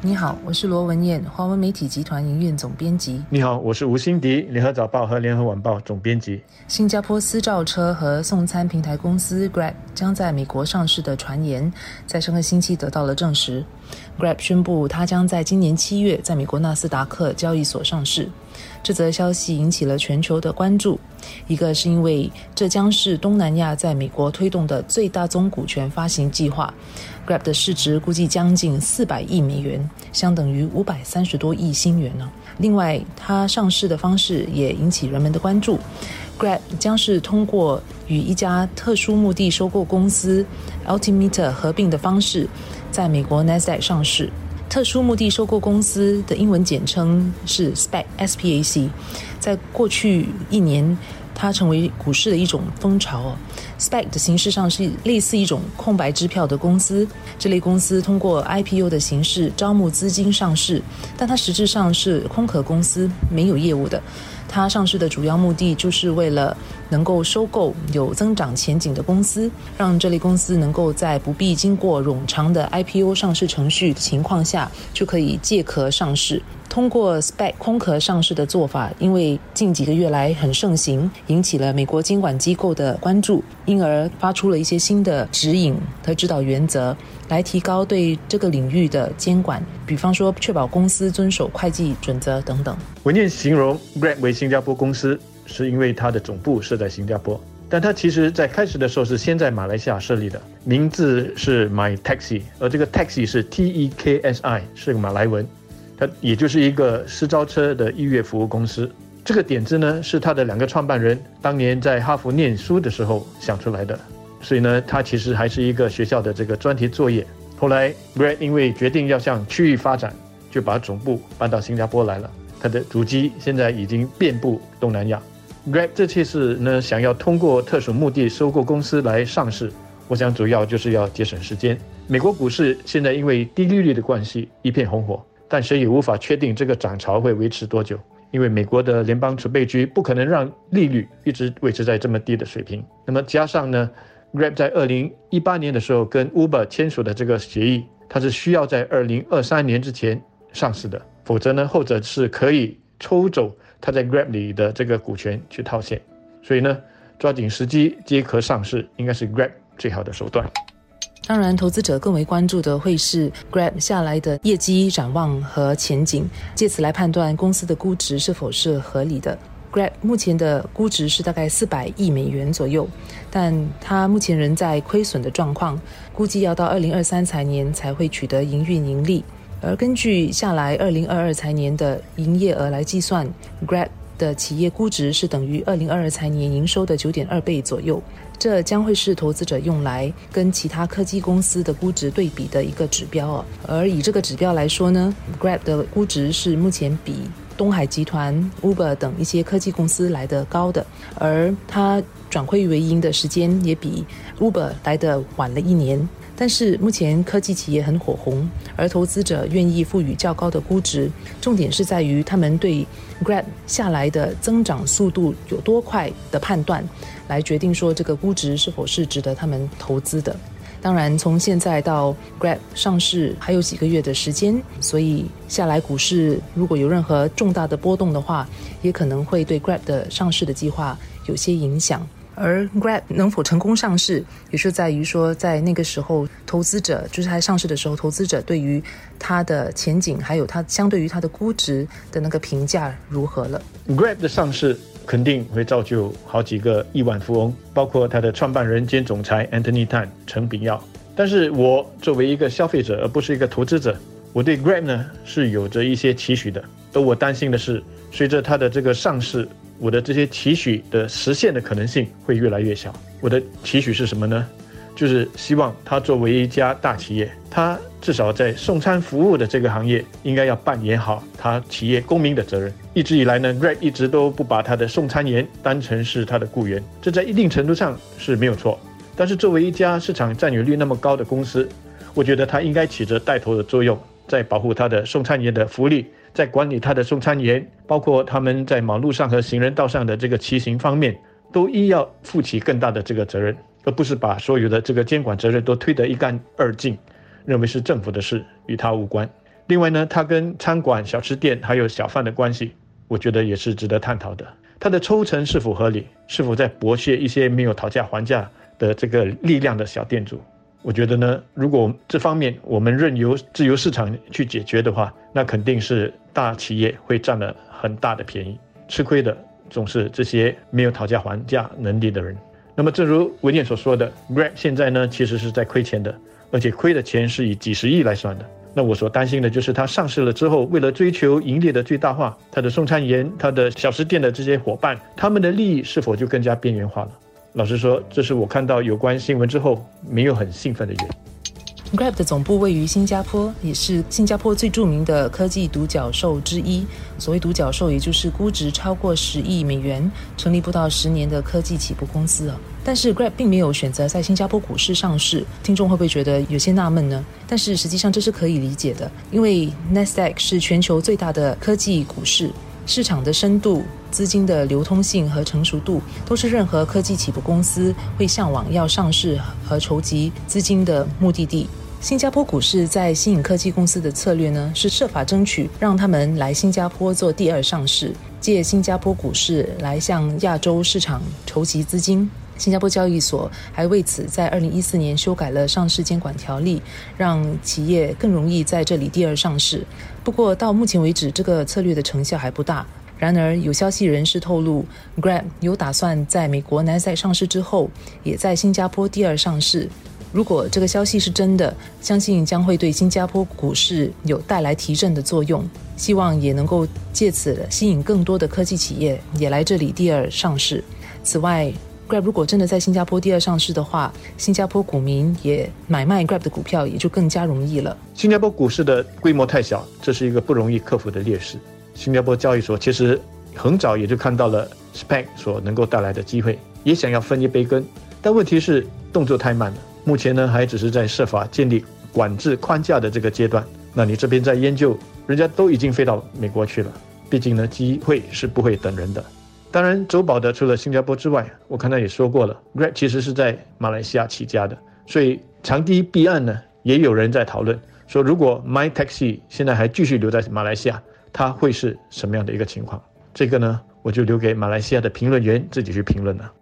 你好，我是罗文燕，华文媒体集团营运总编辑。你好，我是吴欣迪，联合早报和联合晚报总编辑。新加坡私照车和送餐平台公司 Grab 将在美国上市的传言，在上个星期得到了证实。Grab 宣布，它将在今年七月在美国纳斯达克交易所上市。这则消息引起了全球的关注。一个是因为这将是东南亚在美国推动的最大宗股权发行计划。Grab 的市值估计将近四百亿美元，相等于五百三十多亿新元呢。另外，它上市的方式也引起人们的关注。Grab 将是通过与一家特殊目的收购公司 Altimeter 合并的方式，在美国 Nasdaq 上市。特殊目的收购公司的英文简称是 SPAC，在过去一年。它成为股市的一种风潮。SPAC 的形式上是类似一种空白支票的公司，这类公司通过 IPO 的形式招募资金上市，但它实质上是空壳公司，没有业务的。它上市的主要目的就是为了能够收购有增长前景的公司，让这类公司能够在不必经过冗长的 IPO 上市程序的情况下，就可以借壳上市。通过 SPAC 空壳上市的做法，因为近几个月来很盛行，引起了美国监管机构的关注，因而发出了一些新的指引和指导原则，来提高对这个领域的监管。比方说，确保公司遵守会计准则等等。文件形容 Grab 为新加坡公司，是因为它的总部设在新加坡，但它其实在开始的时候是先在马来西亚设立的，名字是 My Taxi，而这个 Taxi 是 T E K S I，是个马来文。它也就是一个私招车的预约服务公司。这个点子呢，是他的两个创办人当年在哈佛念书的时候想出来的。所以呢，它其实还是一个学校的这个专题作业。后来，Grab 因为决定要向区域发展，就把总部搬到新加坡来了。它的主机现在已经遍布东南亚。Grab 这次是呢，想要通过特殊目的收购公司来上市。我想主要就是要节省时间。美国股市现在因为低利率的关系一片红火。但谁也无法确定这个涨潮会维持多久，因为美国的联邦储备局不可能让利率一直维持在这么低的水平。那么加上呢，Grab 在二零一八年的时候跟 Uber 签署的这个协议，它是需要在二零二三年之前上市的，否则呢，后者是可以抽走他在 Grab 里的这个股权去套现。所以呢，抓紧时机接壳上市，应该是 Grab 最好的手段。当然，投资者更为关注的会是 Grab 下来的业绩展望和前景，借此来判断公司的估值是否是合理的。Grab 目前的估值是大概四百亿美元左右，但它目前仍在亏损的状况，估计要到二零二三财年才会取得营运盈利。而根据下来二零二二财年的营业额来计算，Grab 的企业估值是等于二零二二财年营收的九点二倍左右。这将会是投资者用来跟其他科技公司的估值对比的一个指标哦。而以这个指标来说呢，Grab 的估值是目前比东海集团、Uber 等一些科技公司来的高的，而它转亏为盈的时间也比 Uber 来的晚了一年。但是目前科技企业很火红，而投资者愿意赋予较高的估值，重点是在于他们对 Grab 下来的增长速度有多快的判断，来决定说这个估值是否是值得他们投资的。当然，从现在到 Grab 上市还有几个月的时间，所以下来股市如果有任何重大的波动的话，也可能会对 Grab 的上市的计划有些影响。而 Grab 能否成功上市，也是在于说，在那个时候，投资者就是它上市的时候，投资者对于它的前景，还有它相对于它的估值的那个评价如何了。Grab 的上市肯定会造就好几个亿万富翁，包括它的创办人兼总裁 Anthony Tan 陈炳耀。但是我作为一个消费者，而不是一个投资者，我对 Grab 呢是有着一些期许的。而我担心的是，随着它的这个上市。我的这些期许的实现的可能性会越来越小。我的期许是什么呢？就是希望它作为一家大企业，它至少在送餐服务的这个行业，应该要扮演好它企业公民的责任。一直以来呢，Grab 一直都不把它的送餐员当成是他的雇员，这在一定程度上是没有错。但是作为一家市场占有率那么高的公司，我觉得它应该起着带头的作用，在保护它的送餐员的福利。在管理他的送餐员，包括他们在马路上和行人道上的这个骑行方面，都应要负起更大的这个责任，而不是把所有的这个监管责任都推得一干二净，认为是政府的事，与他无关。另外呢，它跟餐馆、小吃店还有小贩的关系，我觉得也是值得探讨的。它的抽成是否合理？是否在剥削一些没有讨价还价的这个力量的小店主？我觉得呢，如果这方面我们任由自由市场去解决的话，那肯定是大企业会占了很大的便宜，吃亏的总是这些没有讨价还价能力的人。那么，正如文件所说的，Grab 现在呢其实是在亏钱的，而且亏的钱是以几十亿来算的。那我所担心的就是它上市了之后，为了追求盈利的最大化，它的送餐员、它的小吃店的这些伙伴，他们的利益是否就更加边缘化了？老实说，这是我看到有关新闻之后没有很兴奋的原因。Grab 的总部位于新加坡，也是新加坡最著名的科技独角兽之一。所谓独角兽，也就是估值超过十亿美元、成立不到十年的科技起步公司啊。但是 Grab 并没有选择在新加坡股市上市，听众会不会觉得有些纳闷呢？但是实际上这是可以理解的，因为 Nasdaq 是全球最大的科技股市，市场的深度、资金的流通性和成熟度，都是任何科技起步公司会向往要上市和筹集资金的目的地。新加坡股市在吸引科技公司的策略呢，是设法争取让他们来新加坡做第二上市，借新加坡股市来向亚洲市场筹集资金。新加坡交易所还为此在二零一四年修改了上市监管条例，让企业更容易在这里第二上市。不过到目前为止，这个策略的成效还不大。然而，有消息人士透露，Grab 有打算在美国南赛上市之后，也在新加坡第二上市。如果这个消息是真的，相信将会对新加坡股市有带来提振的作用。希望也能够借此吸引更多的科技企业也来这里第二上市。此外，Grab 如果真的在新加坡第二上市的话，新加坡股民也买卖 Grab 的股票也就更加容易了。新加坡股市的规模太小，这是一个不容易克服的劣势。新加坡交易所其实很早也就看到了 SPAC 所能够带来的机会，也想要分一杯羹，但问题是动作太慢了。目前呢，还只是在设法建立管制框架的这个阶段。那你这边在研究，人家都已经飞到美国去了。毕竟呢，机会是不会等人的。当然，周保的除了新加坡之外，我看他也说过了，Grab 其实是在马来西亚起家的。所以长堤弊案呢，也有人在讨论说，如果 My Taxi 现在还继续留在马来西亚，它会是什么样的一个情况？这个呢，我就留给马来西亚的评论员自己去评论了。